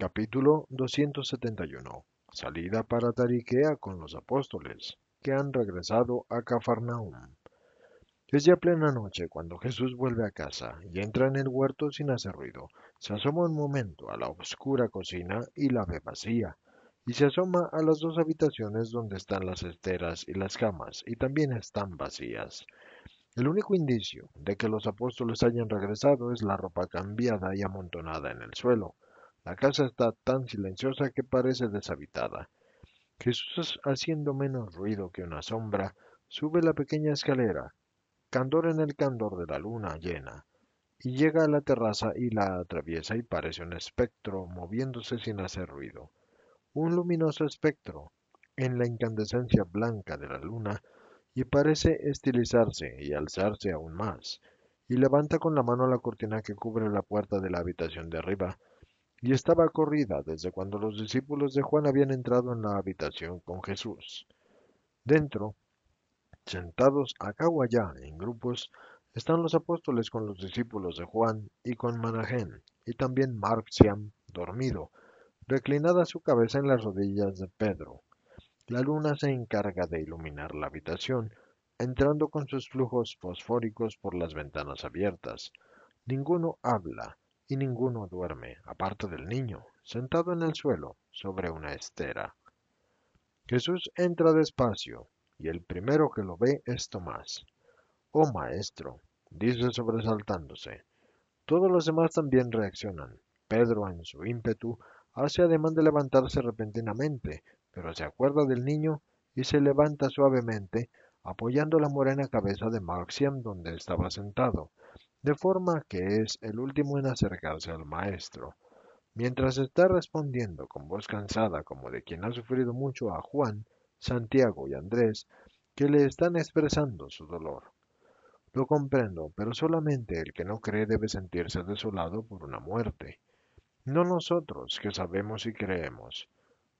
Capítulo 271 Salida para Tariquea con los apóstoles, que han regresado a Cafarnaum. Es ya plena noche cuando Jesús vuelve a casa y entra en el huerto sin hacer ruido. Se asoma un momento a la oscura cocina y la ve vacía, y se asoma a las dos habitaciones donde están las esteras y las camas, y también están vacías. El único indicio de que los apóstoles hayan regresado es la ropa cambiada y amontonada en el suelo. La casa está tan silenciosa que parece deshabitada. Jesús, haciendo menos ruido que una sombra, sube la pequeña escalera, candor en el candor de la luna llena, y llega a la terraza y la atraviesa y parece un espectro moviéndose sin hacer ruido. Un luminoso espectro, en la incandescencia blanca de la luna, y parece estilizarse y alzarse aún más, y levanta con la mano la cortina que cubre la puerta de la habitación de arriba, y estaba corrida desde cuando los discípulos de Juan habían entrado en la habitación con Jesús. Dentro, sentados acá o allá en grupos, están los apóstoles con los discípulos de Juan y con Manahén, y también Marciam, dormido, reclinada su cabeza en las rodillas de Pedro. La luna se encarga de iluminar la habitación, entrando con sus flujos fosfóricos por las ventanas abiertas. Ninguno habla, y ninguno duerme, aparte del niño, sentado en el suelo, sobre una estera. Jesús entra despacio, y el primero que lo ve es Tomás. Oh Maestro, dice sobresaltándose. Todos los demás también reaccionan. Pedro, en su ímpetu, hace ademán de levantarse repentinamente, pero se acuerda del niño y se levanta suavemente, apoyando la morena cabeza de Marxiam donde estaba sentado, de forma que es el último en acercarse al maestro. Mientras está respondiendo con voz cansada como de quien ha sufrido mucho a Juan, Santiago y Andrés, que le están expresando su dolor. Lo comprendo, pero solamente el que no cree debe sentirse desolado por una muerte. No nosotros, que sabemos y creemos.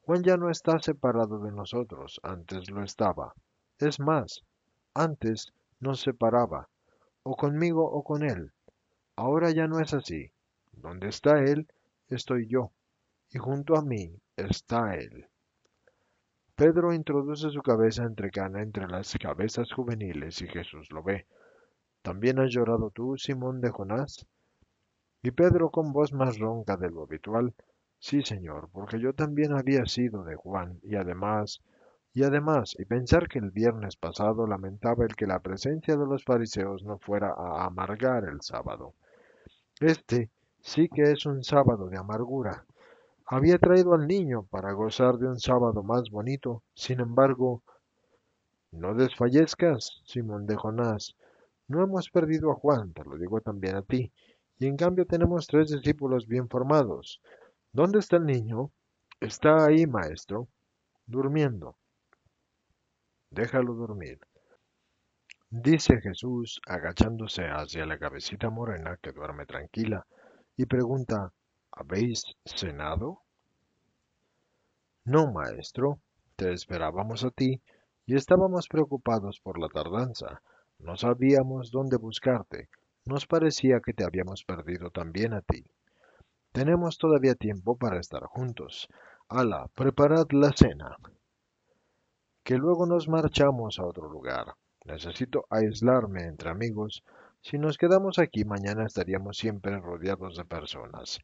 Juan ya no está separado de nosotros, antes lo estaba. Es más, antes nos separaba, o conmigo o con él. Ahora ya no es así. Donde está él, estoy yo, y junto a mí está él. Pedro introduce su cabeza entre cana entre las cabezas juveniles y Jesús lo ve. ¿También has llorado tú, Simón de Jonás? Y Pedro con voz más ronca de lo habitual, sí, Señor, porque yo también había sido de Juan, y además, y además, y pensar que el viernes pasado lamentaba el que la presencia de los fariseos no fuera a amargar el sábado. Este sí que es un sábado de amargura. Había traído al niño para gozar de un sábado más bonito, sin embargo, no desfallezcas, Simón de Jonás. No hemos perdido a Juan, te lo digo también a ti, y en cambio tenemos tres discípulos bien formados. ¿Dónde está el niño? Está ahí, maestro, durmiendo. Déjalo dormir. Dice Jesús, agachándose hacia la cabecita morena que duerme tranquila, y pregunta, ¿habéis cenado? No, maestro, te esperábamos a ti, y estábamos preocupados por la tardanza. No sabíamos dónde buscarte. Nos parecía que te habíamos perdido también a ti. Tenemos todavía tiempo para estar juntos. Ala, preparad la cena que luego nos marchamos a otro lugar. Necesito aislarme entre amigos. Si nos quedamos aquí mañana estaríamos siempre rodeados de personas.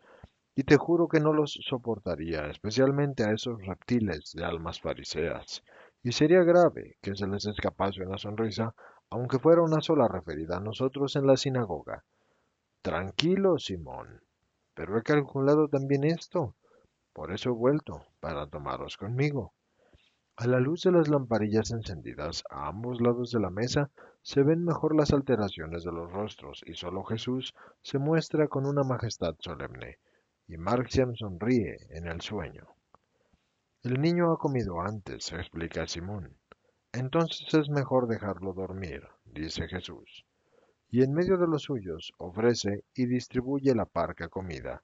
Y te juro que no los soportaría, especialmente a esos reptiles de almas fariseas. Y sería grave que se les escapase una sonrisa, aunque fuera una sola referida a nosotros en la sinagoga. Tranquilo, Simón. Pero he calculado también esto. Por eso he vuelto, para tomaros conmigo. A la luz de las lamparillas encendidas a ambos lados de la mesa se ven mejor las alteraciones de los rostros y solo Jesús se muestra con una majestad solemne. y Marxian sonríe en el sueño. El niño ha comido antes, explica Simón. Entonces es mejor dejarlo dormir, dice Jesús. Y en medio de los suyos ofrece y distribuye la parca comida,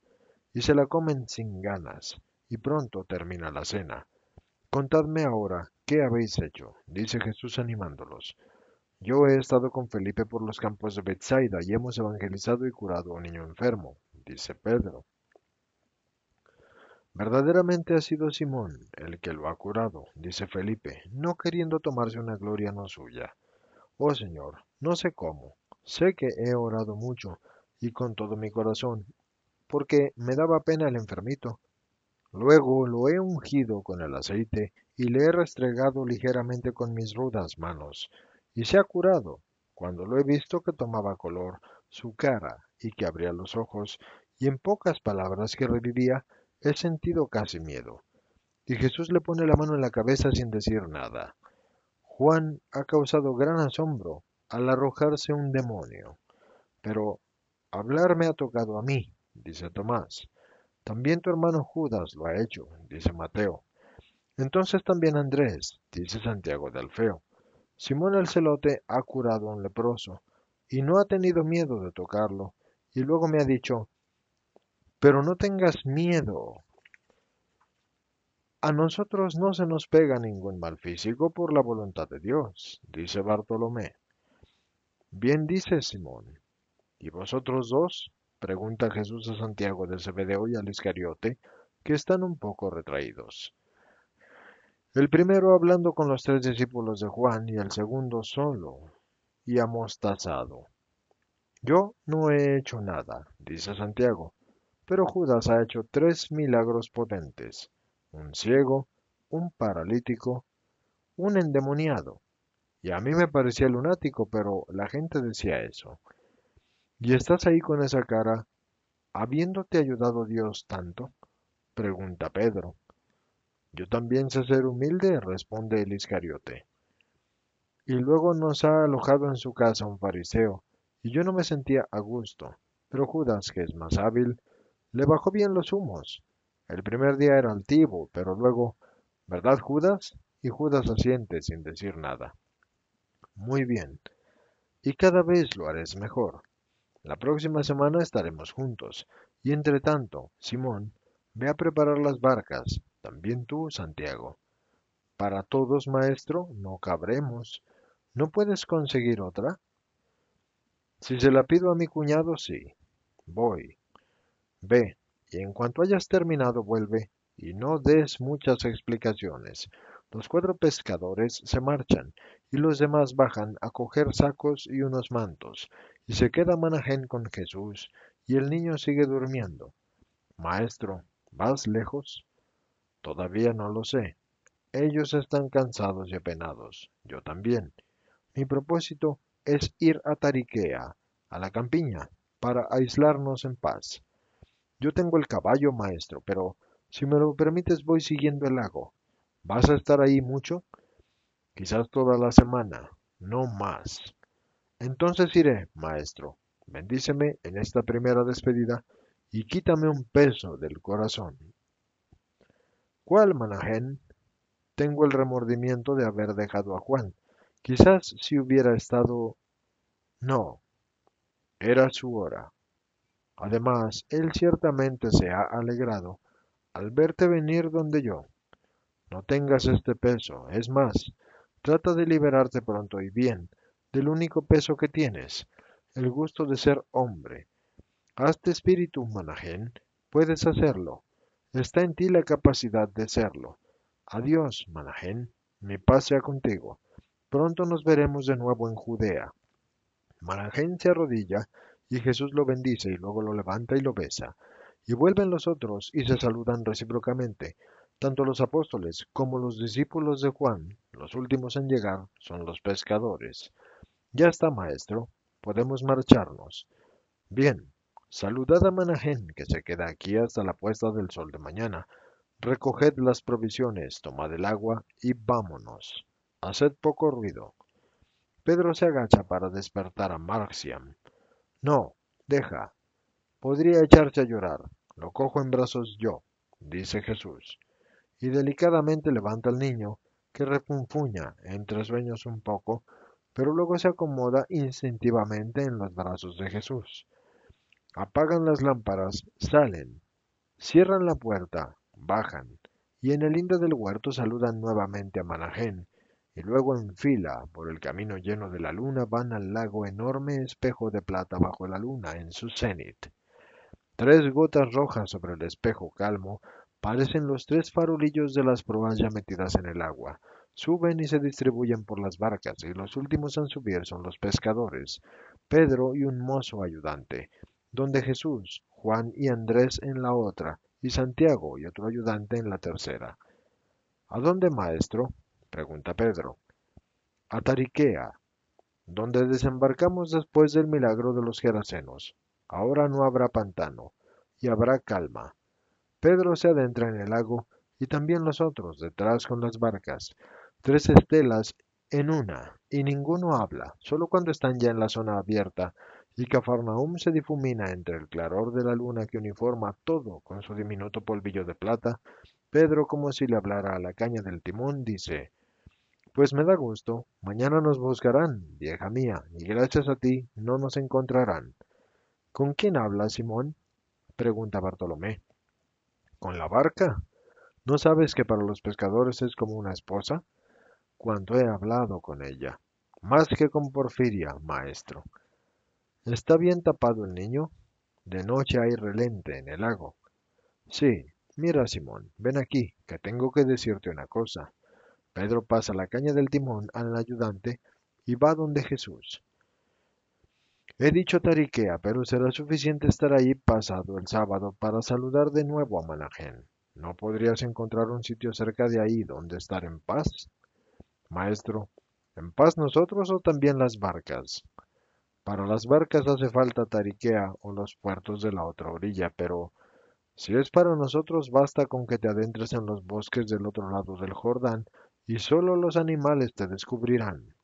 y se la comen sin ganas, y pronto termina la cena. Contadme ahora qué habéis hecho, dice Jesús animándolos. Yo he estado con Felipe por los campos de Bethsaida y hemos evangelizado y curado a un niño enfermo, dice Pedro. Verdaderamente ha sido Simón el que lo ha curado, dice Felipe, no queriendo tomarse una gloria no suya. Oh Señor, no sé cómo, sé que he orado mucho y con todo mi corazón, porque me daba pena el enfermito. Luego lo he ungido con el aceite y le he restregado ligeramente con mis rudas manos, y se ha curado, cuando lo he visto que tomaba color su cara y que abría los ojos, y en pocas palabras que revivía, He sentido casi miedo. Y Jesús le pone la mano en la cabeza sin decir nada. Juan ha causado gran asombro al arrojarse un demonio. Pero hablar me ha tocado a mí, dice Tomás. También tu hermano Judas lo ha hecho, dice Mateo. Entonces también Andrés, dice Santiago de Alfeo. Simón el celote ha curado a un leproso, y no ha tenido miedo de tocarlo, y luego me ha dicho, pero no tengas miedo. A nosotros no se nos pega ningún mal físico por la voluntad de Dios, dice Bartolomé. Bien dice Simón. ¿Y vosotros dos? Pregunta Jesús a Santiago de Zebedeo y al Iscariote, que están un poco retraídos. El primero hablando con los tres discípulos de Juan y el segundo solo y amostazado. Yo no he hecho nada, dice Santiago, pero Judas ha hecho tres milagros potentes, un ciego, un paralítico, un endemoniado. Y a mí me parecía lunático, pero la gente decía eso. ¿Y estás ahí con esa cara, habiéndote ayudado Dios tanto? pregunta Pedro. Yo también sé ser humilde, responde el Iscariote. Y luego nos ha alojado en su casa un fariseo, y yo no me sentía a gusto, pero Judas, que es más hábil, le bajó bien los humos. El primer día era altivo, pero luego, ¿verdad, Judas? Y Judas asiente sin decir nada. Muy bien. Y cada vez lo haréis mejor. La próxima semana estaremos juntos. Y entre tanto, Simón, ve a preparar las barcas. También tú, Santiago. Para todos, maestro, no cabremos. ¿No puedes conseguir otra? Si se la pido a mi cuñado, sí. Voy. Ve, y en cuanto hayas terminado vuelve, y no des muchas explicaciones. Los cuatro pescadores se marchan, y los demás bajan a coger sacos y unos mantos, y se queda Manajén con Jesús, y el niño sigue durmiendo. Maestro, ¿vas lejos? Todavía no lo sé. Ellos están cansados y apenados, yo también. Mi propósito es ir a Tariquea, a la campiña, para aislarnos en paz. Yo tengo el caballo, maestro, pero si me lo permites voy siguiendo el lago. ¿Vas a estar ahí mucho? Quizás toda la semana, no más. Entonces iré, maestro. Bendíceme en esta primera despedida y quítame un peso del corazón. ¿Cuál, Manajén? Tengo el remordimiento de haber dejado a Juan. Quizás si hubiera estado... No, era su hora. Además, él ciertamente se ha alegrado al verte venir donde yo. No tengas este peso, es más, trata de liberarte pronto y bien del único peso que tienes, el gusto de ser hombre. Hazte espíritu, Manajén, puedes hacerlo. Está en ti la capacidad de serlo. Adiós, Manajén, mi paz sea contigo. Pronto nos veremos de nuevo en Judea. Manajén se arrodilla y Jesús lo bendice y luego lo levanta y lo besa. Y vuelven los otros y se saludan recíprocamente. Tanto los apóstoles como los discípulos de Juan, los últimos en llegar, son los pescadores. Ya está, maestro, podemos marcharnos. Bien, saludad a Manajén, que se queda aquí hasta la puesta del sol de mañana. Recoged las provisiones, tomad el agua y vámonos. Haced poco ruido. Pedro se agacha para despertar a Marciam. No, deja. Podría echarse a llorar. lo cojo en brazos yo, dice Jesús, y delicadamente levanta al niño, que refunfuña entre sueños un poco, pero luego se acomoda instintivamente en los brazos de Jesús. Apagan las lámparas, salen, cierran la puerta, bajan, y en el lindo del huerto saludan nuevamente a Manajén, y luego en fila, por el camino lleno de la luna, van al lago enorme espejo de plata bajo la luna en su cenit. Tres gotas rojas sobre el espejo calmo parecen los tres farolillos de las proas ya metidas en el agua. Suben y se distribuyen por las barcas, y los últimos en subir son los pescadores, Pedro y un mozo ayudante, donde Jesús, Juan y Andrés en la otra, y Santiago y otro ayudante en la tercera. ¿A dónde, maestro? pregunta Pedro. A Tariquea, donde desembarcamos después del milagro de los Gerasenos. Ahora no habrá pantano, y habrá calma. Pedro se adentra en el lago, y también los otros, detrás con las barcas. Tres estelas en una, y ninguno habla, solo cuando están ya en la zona abierta, y Cafarnaum se difumina entre el claror de la luna que uniforma todo con su diminuto polvillo de plata, Pedro, como si le hablara a la caña del timón, dice Pues me da gusto, mañana nos buscarán, vieja mía, y gracias a ti no nos encontrarán. ¿Con quién habla, Simón? pregunta Bartolomé. ¿Con la barca? ¿No sabes que para los pescadores es como una esposa? Cuánto he hablado con ella. Más que con Porfiria, maestro. ¿Está bien tapado el niño? De noche hay relente en el lago. Sí, mira, Simón, ven aquí, que tengo que decirte una cosa. Pedro pasa la caña del timón al ayudante y va donde Jesús. He dicho Tariquea, pero será suficiente estar ahí pasado el sábado para saludar de nuevo a Manajén. ¿No podrías encontrar un sitio cerca de ahí donde estar en paz? Maestro, ¿en paz nosotros o también las barcas? Para las barcas hace falta Tariquea o los puertos de la otra orilla, pero si es para nosotros basta con que te adentres en los bosques del otro lado del Jordán y solo los animales te descubrirán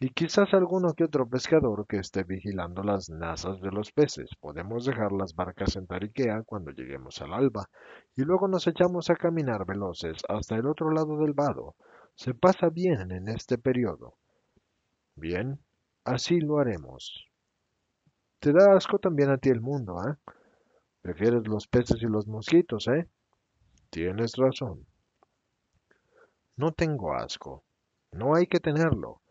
y quizás alguno que otro pescador que esté vigilando las nazas de los peces. Podemos dejar las barcas en Tariquea cuando lleguemos al alba, y luego nos echamos a caminar veloces hasta el otro lado del vado. Se pasa bien en este periodo. Bien, así lo haremos. Te da asco también a ti el mundo, ¿eh? Prefieres los peces y los mosquitos, ¿eh? Tienes razón. No tengo asco. No hay que tenerlo.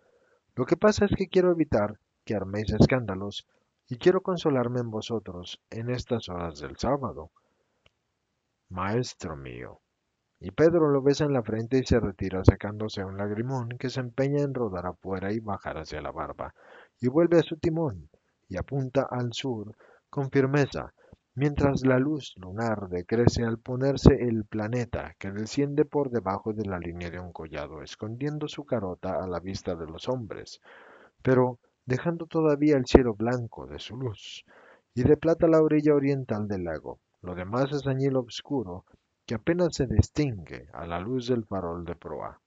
Lo que pasa es que quiero evitar que arméis escándalos y quiero consolarme en vosotros en estas horas del sábado. Maestro mío. Y Pedro lo besa en la frente y se retira sacándose un lagrimón que se empeña en rodar afuera y bajar hacia la barba, y vuelve a su timón y apunta al sur con firmeza, mientras la luz lunar decrece al ponerse el planeta que desciende por debajo de la línea de un collado, escondiendo su carota a la vista de los hombres, pero dejando todavía el cielo blanco de su luz, y de plata la orilla oriental del lago. Lo demás es añil oscuro que apenas se distingue a la luz del farol de proa.